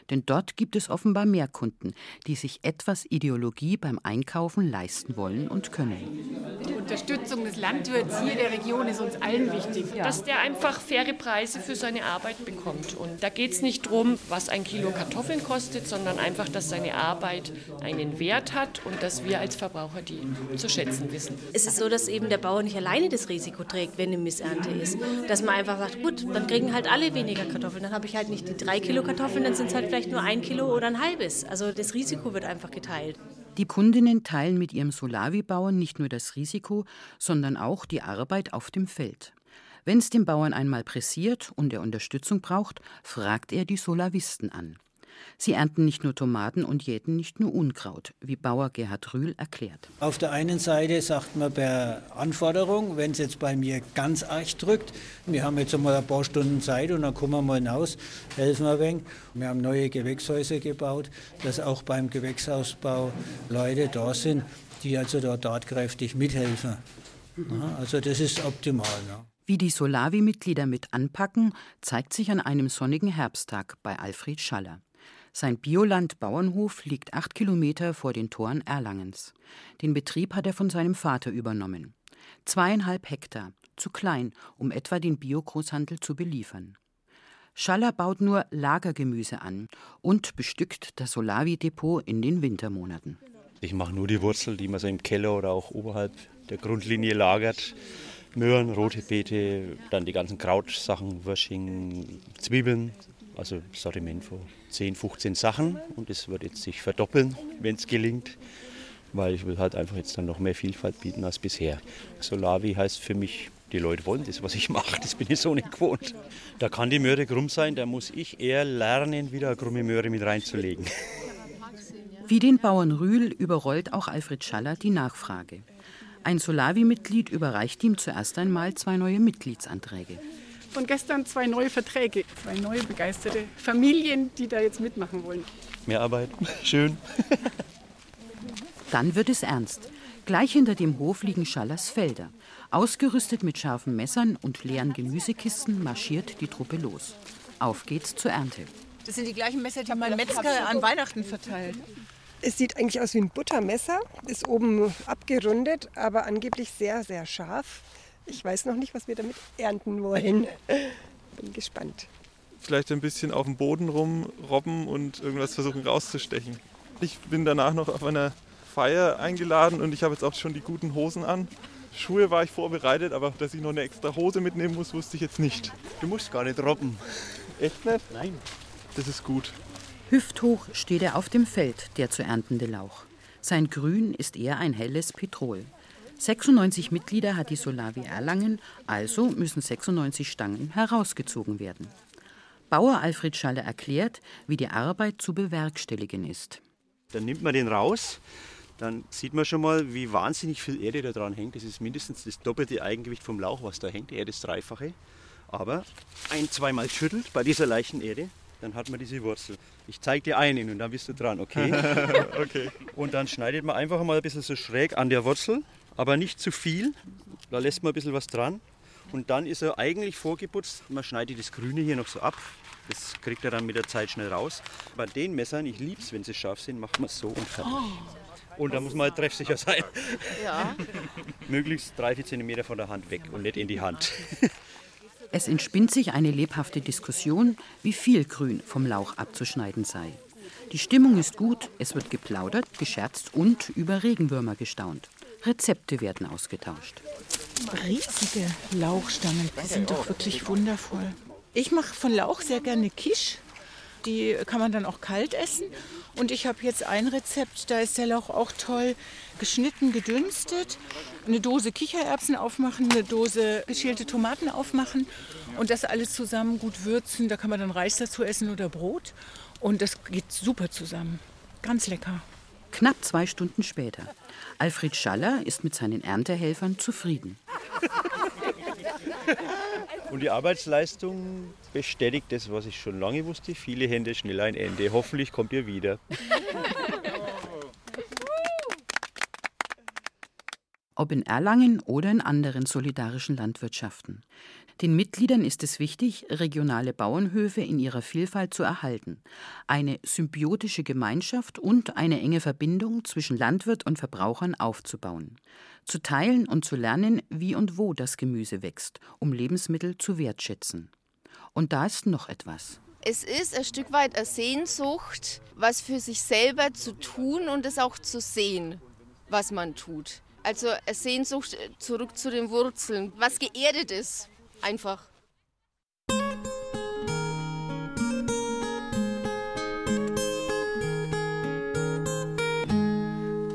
Denn dort gibt es offenbar mehr Kunden, die sich etwas Ideologie beim Einkaufen leisten wollen und können. Die Unterstützung des Landwirts hier der Region ist uns allen wichtig, ja. dass der einfach faire Preise für seine Arbeit bekommt. Und da geht es nicht darum, was ein Kilo Kartoffeln kostet, sondern einfach, dass seine Arbeit einen Wert hat und dass wir als Verbraucher die zu schätzen wissen. Es ist so, dass eben der Bauer nicht alleine das Risiko trägt, wenn eine Missernte ist. Dass man einfach sagt, gut, dann kriegen halt alle weniger Kartoffeln. Dann habe ich halt nicht die drei Kilo Kartoffeln, dann sind es halt vielleicht nur ein Kilo oder ein halbes. Also das Risiko wird einfach geteilt. Die Kundinnen teilen mit ihrem Solavi-Bauern nicht nur das Risiko, sondern auch die Arbeit auf dem Feld. Wenn es dem Bauern einmal pressiert und er Unterstützung braucht, fragt er die Solavisten an. Sie ernten nicht nur Tomaten und jäten nicht nur Unkraut, wie Bauer Gerhard Rühl erklärt. Auf der einen Seite sagt man per Anforderung, wenn es jetzt bei mir ganz arg drückt, wir haben jetzt einmal ein paar Stunden Zeit und dann kommen wir mal hinaus, helfen wir ein wenig. Wir haben neue Gewächshäuser gebaut, dass auch beim Gewächshausbau Leute da sind, die also da tatkräftig mithelfen. Ja, also das ist optimal. Ja. Wie die Solavi-Mitglieder mit anpacken, zeigt sich an einem sonnigen Herbsttag bei Alfred Schaller. Sein Bioland-Bauernhof liegt acht Kilometer vor den Toren Erlangens. Den Betrieb hat er von seinem Vater übernommen. Zweieinhalb Hektar, zu klein, um etwa den Biogroßhandel zu beliefern. Schaller baut nur Lagergemüse an und bestückt das Solavi-Depot in den Wintermonaten. Ich mache nur die Wurzel, die man so im Keller oder auch oberhalb der Grundlinie lagert. Möhren, rote Beete, dann die ganzen Krautsachen, Würsching, Zwiebeln. Also Sortiment von 10, 15 Sachen. Und das wird jetzt sich verdoppeln, wenn es gelingt. Weil ich will halt einfach jetzt dann noch mehr Vielfalt bieten als bisher. Solavi heißt für mich, die Leute wollen das, was ich mache. Das bin ich so nicht gewohnt. Da kann die Möhre krumm sein, da muss ich eher lernen, wieder eine krumme Möhre mit reinzulegen. Wie den Bauern Rühl überrollt auch Alfred Schaller die Nachfrage. Ein Solavi-Mitglied überreicht ihm zuerst einmal zwei neue Mitgliedsanträge. Von gestern zwei neue Verträge, zwei neue begeisterte Familien, die da jetzt mitmachen wollen. Mehr Arbeit, schön. Dann wird es ernst. Gleich hinter dem Hof liegen Schallers Felder. Ausgerüstet mit scharfen Messern und leeren Gemüsekisten marschiert die Truppe los. Auf geht's zur Ernte. Das sind die gleichen Messer, die mein Metzger an Weihnachten verteilt. Es sieht eigentlich aus wie ein Buttermesser, ist oben abgerundet, aber angeblich sehr, sehr scharf. Ich weiß noch nicht, was wir damit ernten wollen. Bin gespannt. Vielleicht ein bisschen auf dem Boden rumrobben und irgendwas versuchen rauszustechen. Ich bin danach noch auf einer Feier eingeladen und ich habe jetzt auch schon die guten Hosen an. Schuhe war ich vorbereitet, aber dass ich noch eine extra Hose mitnehmen muss, wusste ich jetzt nicht. Du musst gar nicht robben. Echt nicht? Nein. Das ist gut. Hüfthoch steht er auf dem Feld, der zu erntende Lauch. Sein Grün ist eher ein helles Petrol. 96 Mitglieder hat die Solavi Erlangen, also müssen 96 Stangen herausgezogen werden. Bauer Alfred Schalle erklärt, wie die Arbeit zu bewerkstelligen ist. Dann nimmt man den raus, dann sieht man schon mal, wie wahnsinnig viel Erde da dran hängt. Das ist mindestens das doppelte Eigengewicht vom Lauch, was da hängt, eher das Dreifache. Aber ein, zweimal schüttelt bei dieser leichten Erde, dann hat man diese Wurzel. Ich zeige dir einen und dann bist du dran, okay? okay. Und dann schneidet man einfach mal ein bisschen so schräg an der Wurzel, aber nicht zu viel. Da lässt man ein bisschen was dran. Und dann ist er eigentlich vorgeputzt. Man schneidet das Grüne hier noch so ab. Das kriegt er dann mit der Zeit schnell raus. Bei den Messern, ich liebe es, wenn sie scharf sind, macht man es so und fertig. Und da muss man halt treffsicher sein. Ja. Möglichst drei, vier Zentimeter von der Hand weg und nicht in die Hand. Es entspinnt sich eine lebhafte Diskussion, wie viel Grün vom Lauch abzuschneiden sei. Die Stimmung ist gut, es wird geplaudert, gescherzt und über Regenwürmer gestaunt. Rezepte werden ausgetauscht. Riesige Lauchstangen, die sind doch wirklich wundervoll. Ich mache von Lauch sehr gerne Quiche. Die kann man dann auch kalt essen. Und ich habe jetzt ein Rezept, da ist der Lauch auch toll geschnitten, gedünstet. Eine Dose Kichererbsen aufmachen, eine Dose geschälte Tomaten aufmachen und das alles zusammen gut würzen. Da kann man dann Reis dazu essen oder Brot. Und das geht super zusammen. Ganz lecker. Knapp zwei Stunden später. Alfred Schaller ist mit seinen Erntehelfern zufrieden. Und die Arbeitsleistung bestätigt das, was ich schon lange wusste. Viele Hände, schnell ein Ende. Hoffentlich kommt ihr wieder. Ob in Erlangen oder in anderen solidarischen Landwirtschaften. Den Mitgliedern ist es wichtig, regionale Bauernhöfe in ihrer Vielfalt zu erhalten, eine symbiotische Gemeinschaft und eine enge Verbindung zwischen Landwirt und Verbrauchern aufzubauen, zu teilen und zu lernen, wie und wo das Gemüse wächst, um Lebensmittel zu wertschätzen. Und da ist noch etwas. Es ist ein Stück weit eine Sehnsucht, was für sich selber zu tun und es auch zu sehen, was man tut. Also eine Sehnsucht zurück zu den Wurzeln, was geerdet ist, einfach.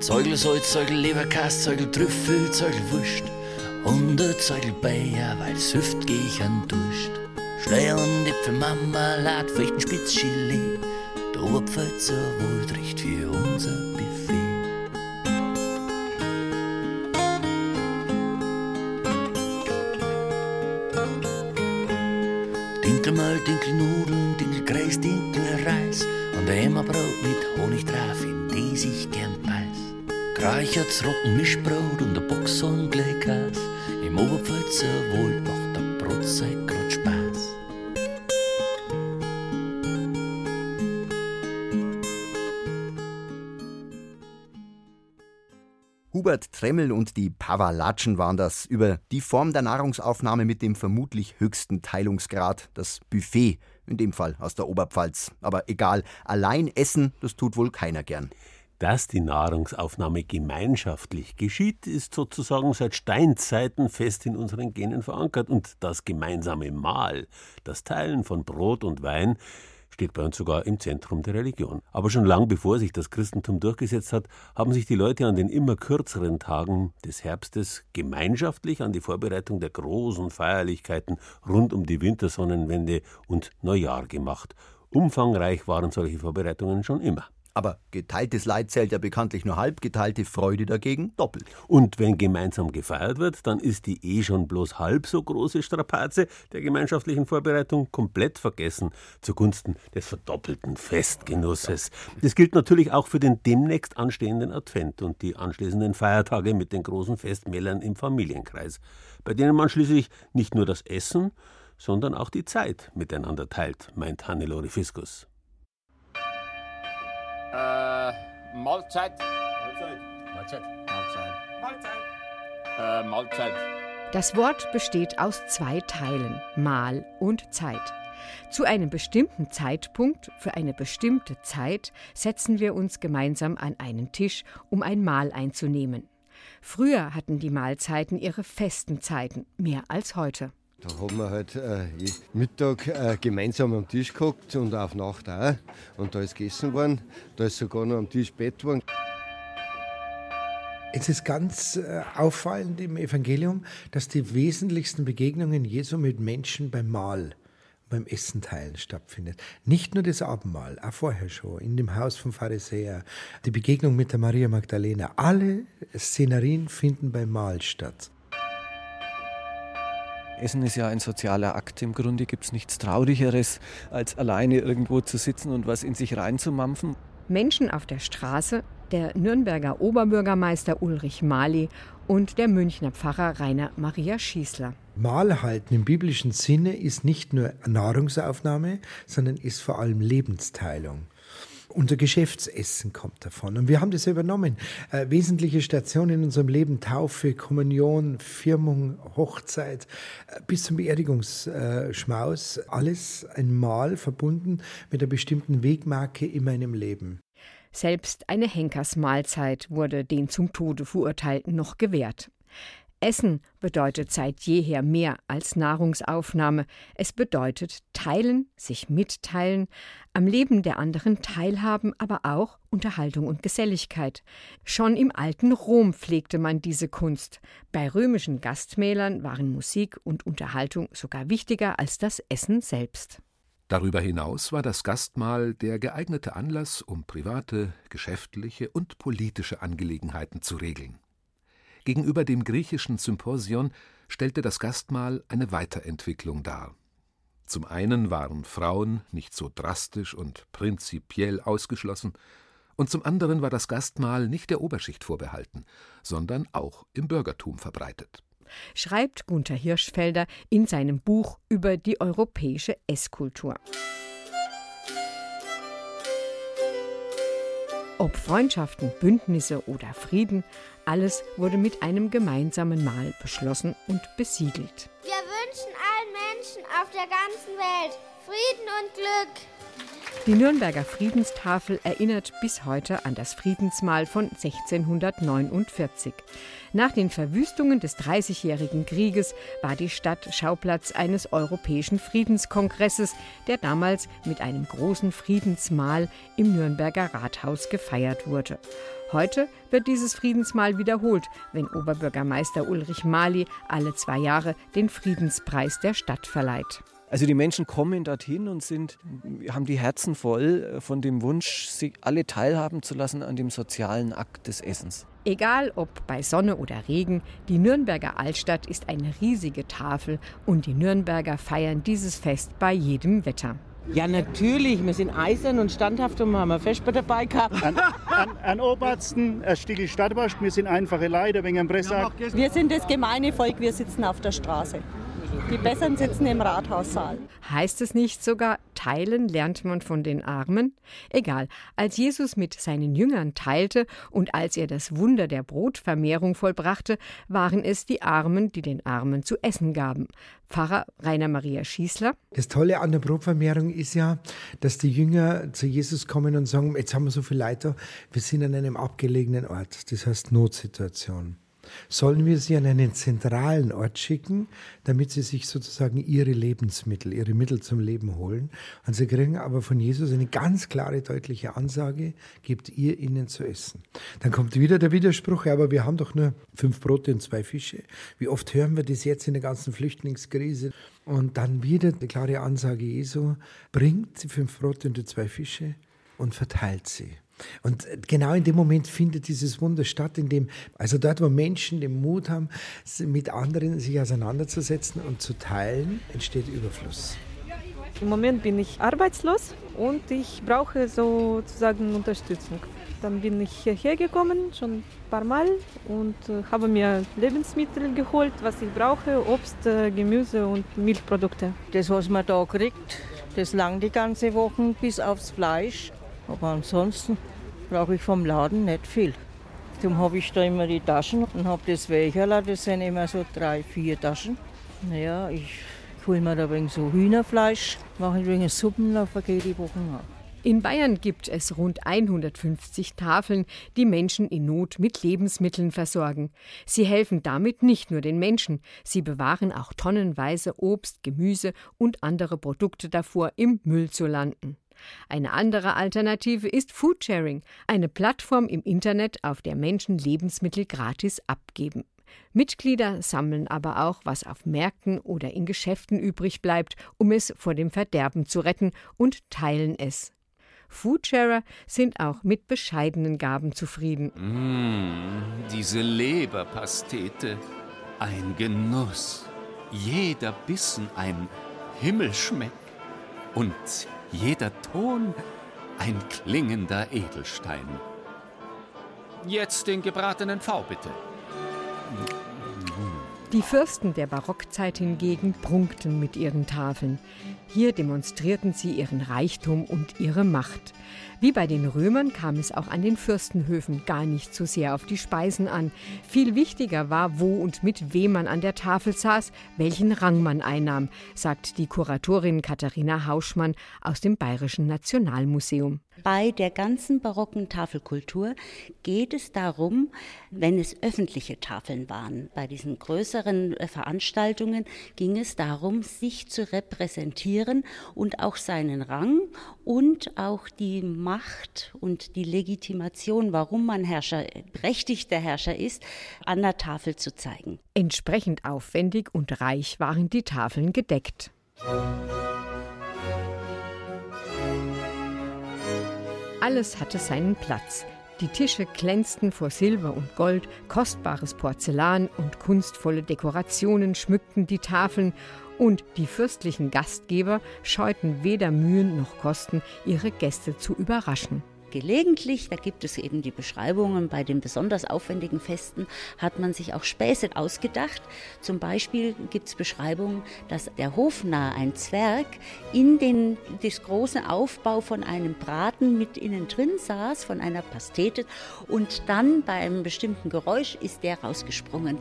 Zeugel Salz, Zeugel Leberkäse, Zeugel Trüffel, Zeugel Wurst und ein Zeugel Bayer, weil's hilft gegen Durst. Schleier und Äpfel, Marmelade, Früchten, Spitzchili, der Oberpfälzer Wald riecht für unser Dinkelmehl, Dinkelnudeln, Dinkelkreis, Dinkelreis und ein Emmerbrot mit Honig drauf, in die sich gern beiß. Geräuchertes Roggenmischbrot und ein Boxhorn Gleikas, im Oberpfälzer Wald macht der Brotzeit grad Spaß. Hubert Tremmel und die Pavalatschen waren das über die Form der Nahrungsaufnahme mit dem vermutlich höchsten Teilungsgrad, das Buffet, in dem Fall aus der Oberpfalz. Aber egal, allein essen, das tut wohl keiner gern. Dass die Nahrungsaufnahme gemeinschaftlich geschieht, ist sozusagen seit Steinzeiten fest in unseren Genen verankert. Und das gemeinsame Mahl, das Teilen von Brot und Wein, steht bei uns sogar im Zentrum der Religion. Aber schon lang bevor sich das Christentum durchgesetzt hat, haben sich die Leute an den immer kürzeren Tagen des Herbstes gemeinschaftlich an die Vorbereitung der großen Feierlichkeiten rund um die Wintersonnenwende und Neujahr gemacht. Umfangreich waren solche Vorbereitungen schon immer. Aber geteiltes Leid zählt ja bekanntlich nur halb, geteilte Freude dagegen doppelt. Und wenn gemeinsam gefeiert wird, dann ist die eh schon bloß halb so große Strapaze der gemeinschaftlichen Vorbereitung komplett vergessen zugunsten des verdoppelten Festgenusses. Das gilt natürlich auch für den demnächst anstehenden Advent und die anschließenden Feiertage mit den großen Festmählern im Familienkreis, bei denen man schließlich nicht nur das Essen, sondern auch die Zeit miteinander teilt, meint Hannelore Fiskus. Äh, Mahlzeit. Mahlzeit. Mahlzeit. Mahlzeit. Mahlzeit. Äh, Mahlzeit. Das Wort besteht aus zwei Teilen, Mahl und Zeit. Zu einem bestimmten Zeitpunkt, für eine bestimmte Zeit, setzen wir uns gemeinsam an einen Tisch, um ein Mahl einzunehmen. Früher hatten die Mahlzeiten ihre festen Zeiten, mehr als heute. Da haben wir halt äh, Mittag äh, gemeinsam am Tisch gehockt und auf Nacht auch. Und da ist gegessen worden. Da ist sogar noch am Tisch Bett worden. Es ist ganz äh, auffallend im Evangelium, dass die wesentlichsten Begegnungen Jesu mit Menschen beim Mahl, beim Essen teilen stattfindet. Nicht nur das Abendmahl, auch vorher schon, in dem Haus vom Pharisäer, die Begegnung mit der Maria Magdalena. Alle Szenerien finden beim Mahl statt. Essen ist ja ein sozialer Akt. Im Grunde gibt es nichts Traurigeres, als alleine irgendwo zu sitzen und was in sich reinzumampfen. Menschen auf der Straße, der Nürnberger Oberbürgermeister Ulrich Mali und der Münchner Pfarrer Rainer Maria Schießler. Mahl halten im biblischen Sinne ist nicht nur Nahrungsaufnahme, sondern ist vor allem Lebensteilung. Unser Geschäftsessen kommt davon. Und wir haben das übernommen. Äh, wesentliche Stationen in unserem Leben, Taufe, Kommunion, Firmung, Hochzeit, äh, bis zum Beerdigungsschmaus, alles einmal verbunden mit einer bestimmten Wegmarke in meinem Leben. Selbst eine Henkersmahlzeit wurde den zum Tode Verurteilten noch gewährt. Essen bedeutet seit jeher mehr als Nahrungsaufnahme. Es bedeutet teilen, sich mitteilen, am Leben der anderen teilhaben, aber auch Unterhaltung und Geselligkeit. Schon im alten Rom pflegte man diese Kunst. Bei römischen Gastmählern waren Musik und Unterhaltung sogar wichtiger als das Essen selbst. Darüber hinaus war das Gastmahl der geeignete Anlass, um private, geschäftliche und politische Angelegenheiten zu regeln. Gegenüber dem griechischen Symposion stellte das Gastmahl eine Weiterentwicklung dar. Zum einen waren Frauen nicht so drastisch und prinzipiell ausgeschlossen, und zum anderen war das Gastmahl nicht der Oberschicht vorbehalten, sondern auch im Bürgertum verbreitet. Schreibt Gunther Hirschfelder in seinem Buch über die europäische Esskultur. Ob Freundschaften, Bündnisse oder Frieden, alles wurde mit einem gemeinsamen Mahl beschlossen und besiegelt. Wir wünschen allen Menschen auf der ganzen Welt Frieden und Glück. Die Nürnberger Friedenstafel erinnert bis heute an das Friedensmahl von 1649. Nach den Verwüstungen des Dreißigjährigen Krieges war die Stadt Schauplatz eines europäischen Friedenskongresses, der damals mit einem großen Friedensmahl im Nürnberger Rathaus gefeiert wurde. Heute wird dieses Friedensmahl wiederholt, wenn Oberbürgermeister Ulrich Mali alle zwei Jahre den Friedenspreis der Stadt verleiht. Also die Menschen kommen dorthin und sind, haben die Herzen voll äh, von dem Wunsch, sie alle teilhaben zu lassen an dem sozialen Akt des Essens. Egal ob bei Sonne oder Regen, die Nürnberger Altstadt ist eine riesige Tafel und die Nürnberger feiern dieses Fest bei jedem Wetter. Ja, natürlich. Wir sind eisern und standhaft und haben ein Vesper dabei gehabt. An, an, an Obersten, ein Stückel Stadtwurst. Wir sind einfache Leute wegen dem Pressack. Wir sind das gemeine Volk, wir sitzen auf der Straße. Die Besseren sitzen im Rathaussaal. Heißt es nicht sogar, teilen lernt man von den Armen? Egal, als Jesus mit seinen Jüngern teilte und als er das Wunder der Brotvermehrung vollbrachte, waren es die Armen, die den Armen zu essen gaben. Pfarrer Rainer Maria Schießler. Das Tolle an der Brotvermehrung ist ja, dass die Jünger zu Jesus kommen und sagen, jetzt haben wir so viele Leute, wir sind an einem abgelegenen Ort. Das heißt Notsituation sollen wir sie an einen zentralen Ort schicken, damit sie sich sozusagen ihre Lebensmittel, ihre Mittel zum Leben holen. Und sie kriegen aber von Jesus eine ganz klare, deutliche Ansage, gebt ihr ihnen zu essen. Dann kommt wieder der Widerspruch, aber wir haben doch nur fünf Brote und zwei Fische. Wie oft hören wir das jetzt in der ganzen Flüchtlingskrise? Und dann wieder die klare Ansage Jesu, bringt die fünf Brote und die zwei Fische und verteilt sie. Und genau in dem Moment findet dieses Wunder statt, in dem, also dort, wo Menschen den Mut haben, mit anderen sich auseinanderzusetzen und zu teilen, entsteht Überfluss. Im Moment bin ich arbeitslos und ich brauche sozusagen Unterstützung. Dann bin ich hierher gekommen, schon ein paar Mal, und äh, habe mir Lebensmittel geholt, was ich brauche, Obst, äh, Gemüse und Milchprodukte. Das, was man da kriegt, das langt die ganze Woche bis aufs Fleisch. Aber ansonsten brauche ich vom Laden nicht viel. Darum habe ich da immer die Taschen und habe das Welcherler, das sind immer so drei, vier Taschen. Naja, ich hole mir da ein wenig so Hühnerfleisch, mache ein wenig Suppenlauf, geht die Woche ab. In Bayern gibt es rund 150 Tafeln, die Menschen in Not mit Lebensmitteln versorgen. Sie helfen damit nicht nur den Menschen, sie bewahren auch tonnenweise Obst, Gemüse und andere Produkte davor, im Müll zu landen. Eine andere Alternative ist Foodsharing, eine Plattform im Internet, auf der Menschen Lebensmittel gratis abgeben. Mitglieder sammeln aber auch, was auf Märkten oder in Geschäften übrig bleibt, um es vor dem Verderben zu retten und teilen es. Foodsharer sind auch mit bescheidenen Gaben zufrieden. Mmh, diese Leberpastete, ein Genuss. Jeder Bissen ein Himmelschmeck. Und jeder Ton ein klingender Edelstein. Jetzt den gebratenen V bitte. Die Fürsten der Barockzeit hingegen prunkten mit ihren Tafeln. Hier demonstrierten sie ihren Reichtum und ihre Macht. Wie bei den Römern kam es auch an den Fürstenhöfen gar nicht so sehr auf die Speisen an. Viel wichtiger war, wo und mit wem man an der Tafel saß, welchen Rang man einnahm, sagt die Kuratorin Katharina Hauschmann aus dem Bayerischen Nationalmuseum. Bei der ganzen barocken Tafelkultur geht es darum, wenn es öffentliche Tafeln waren, bei diesen größeren äh, Veranstaltungen ging es darum, sich zu repräsentieren und auch seinen Rang und auch die Macht und die Legitimation, warum man Herrscher, berechtigter Herrscher ist, an der Tafel zu zeigen. Entsprechend aufwendig und reich waren die Tafeln gedeckt. Alles hatte seinen Platz. Die Tische glänzten vor Silber und Gold, kostbares Porzellan und kunstvolle Dekorationen schmückten die Tafeln, und die fürstlichen Gastgeber scheuten weder Mühen noch Kosten, ihre Gäste zu überraschen. Gelegentlich, da gibt es eben die Beschreibungen, bei den besonders aufwendigen Festen hat man sich auch Späße ausgedacht. Zum Beispiel gibt es Beschreibungen, dass der Hofnarr, ein Zwerg, in den das großen Aufbau von einem Braten mit innen drin saß, von einer Pastete, und dann bei einem bestimmten Geräusch ist der rausgesprungen.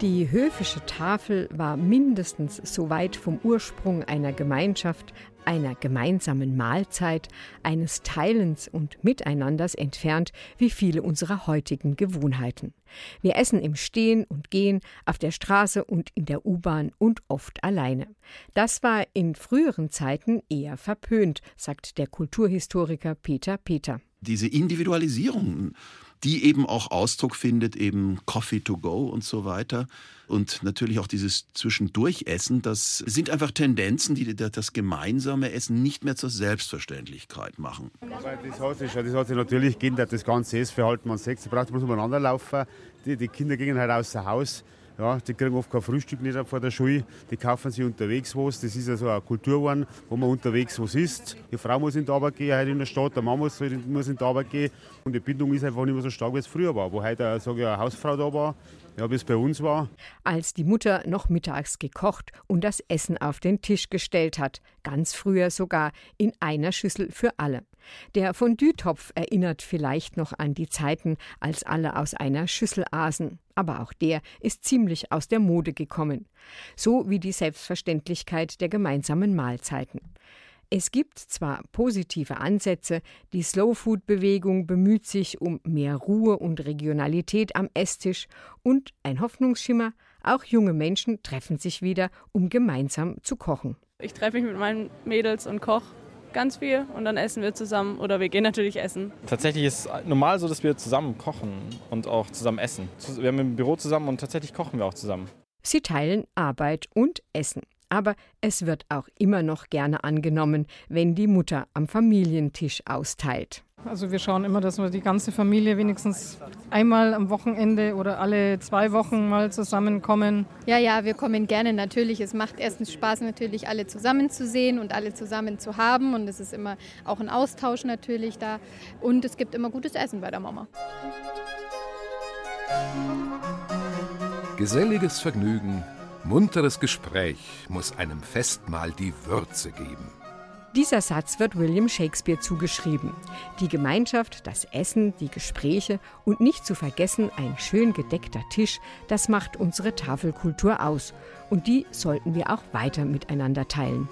Die höfische Tafel war mindestens so weit vom Ursprung einer Gemeinschaft, einer gemeinsamen Mahlzeit, eines Teilens und Miteinanders entfernt wie viele unserer heutigen Gewohnheiten. Wir essen im Stehen und Gehen, auf der Straße und in der U-Bahn und oft alleine. Das war in früheren Zeiten eher verpönt, sagt der Kulturhistoriker Peter Peter. Diese Individualisierung die eben auch Ausdruck findet, eben Coffee to go und so weiter. Und natürlich auch dieses Zwischendurchessen, das sind einfach Tendenzen, die das gemeinsame Essen nicht mehr zur Selbstverständlichkeit machen. Das hat sich, das hat sich natürlich geändert, das ganze Essverhalten. Man sieht, sie braucht bloß umeinander laufen. Die, die Kinder gingen halt außer Haus Ja, die kriegen oft kein Frühstück nicht vor der Schule. Die kaufen sich unterwegs was. Das ist ja so eine Kultur wo man unterwegs was isst. Die Frau muss in die Arbeit gehen, heute in der Stadt, der Mann muss, muss in die Arbeit gehen. Und die Bindung ist einfach nicht mehr so stark, wie es früher war. Wo heute sage ich, eine Hausfrau da war, ja, wie es bei uns war. Als die Mutter noch mittags gekocht und das Essen auf den Tisch gestellt hat, ganz früher sogar in einer Schüssel für alle. Der Fondue-Topf erinnert vielleicht noch an die Zeiten, als alle aus einer Schüssel aßen, aber auch der ist ziemlich aus der Mode gekommen, so wie die Selbstverständlichkeit der gemeinsamen Mahlzeiten. Es gibt zwar positive Ansätze, die Slow-Food-Bewegung bemüht sich um mehr Ruhe und Regionalität am Esstisch und ein Hoffnungsschimmer, auch junge Menschen treffen sich wieder, um gemeinsam zu kochen. Ich treffe mich mit meinen Mädels und koche ganz viel und dann essen wir zusammen oder wir gehen natürlich essen. Tatsächlich ist es normal so, dass wir zusammen kochen und auch zusammen essen. Wir haben im Büro zusammen und tatsächlich kochen wir auch zusammen. Sie teilen Arbeit und Essen. Aber es wird auch immer noch gerne angenommen, wenn die Mutter am Familientisch austeilt. Also wir schauen immer, dass wir die ganze Familie wenigstens einmal am Wochenende oder alle zwei Wochen mal zusammenkommen. Ja, ja, wir kommen gerne natürlich. Es macht erstens Spaß natürlich, alle zusammen zu sehen und alle zusammen zu haben. Und es ist immer auch ein Austausch natürlich da. Und es gibt immer gutes Essen bei der Mama. Geselliges Vergnügen, munteres Gespräch muss einem Festmahl die Würze geben. Dieser Satz wird William Shakespeare zugeschrieben. Die Gemeinschaft, das Essen, die Gespräche und nicht zu vergessen ein schön gedeckter Tisch, das macht unsere Tafelkultur aus. Und die sollten wir auch weiter miteinander teilen.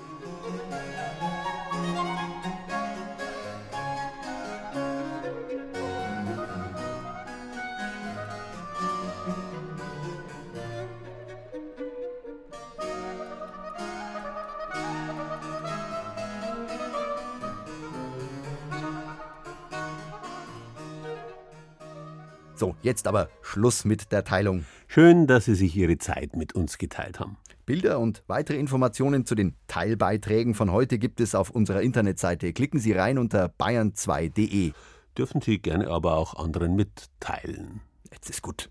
Jetzt aber Schluss mit der Teilung. Schön, dass Sie sich Ihre Zeit mit uns geteilt haben. Bilder und weitere Informationen zu den Teilbeiträgen von heute gibt es auf unserer Internetseite. Klicken Sie rein unter bayern2.de. Dürfen Sie gerne aber auch anderen mitteilen. Jetzt ist gut.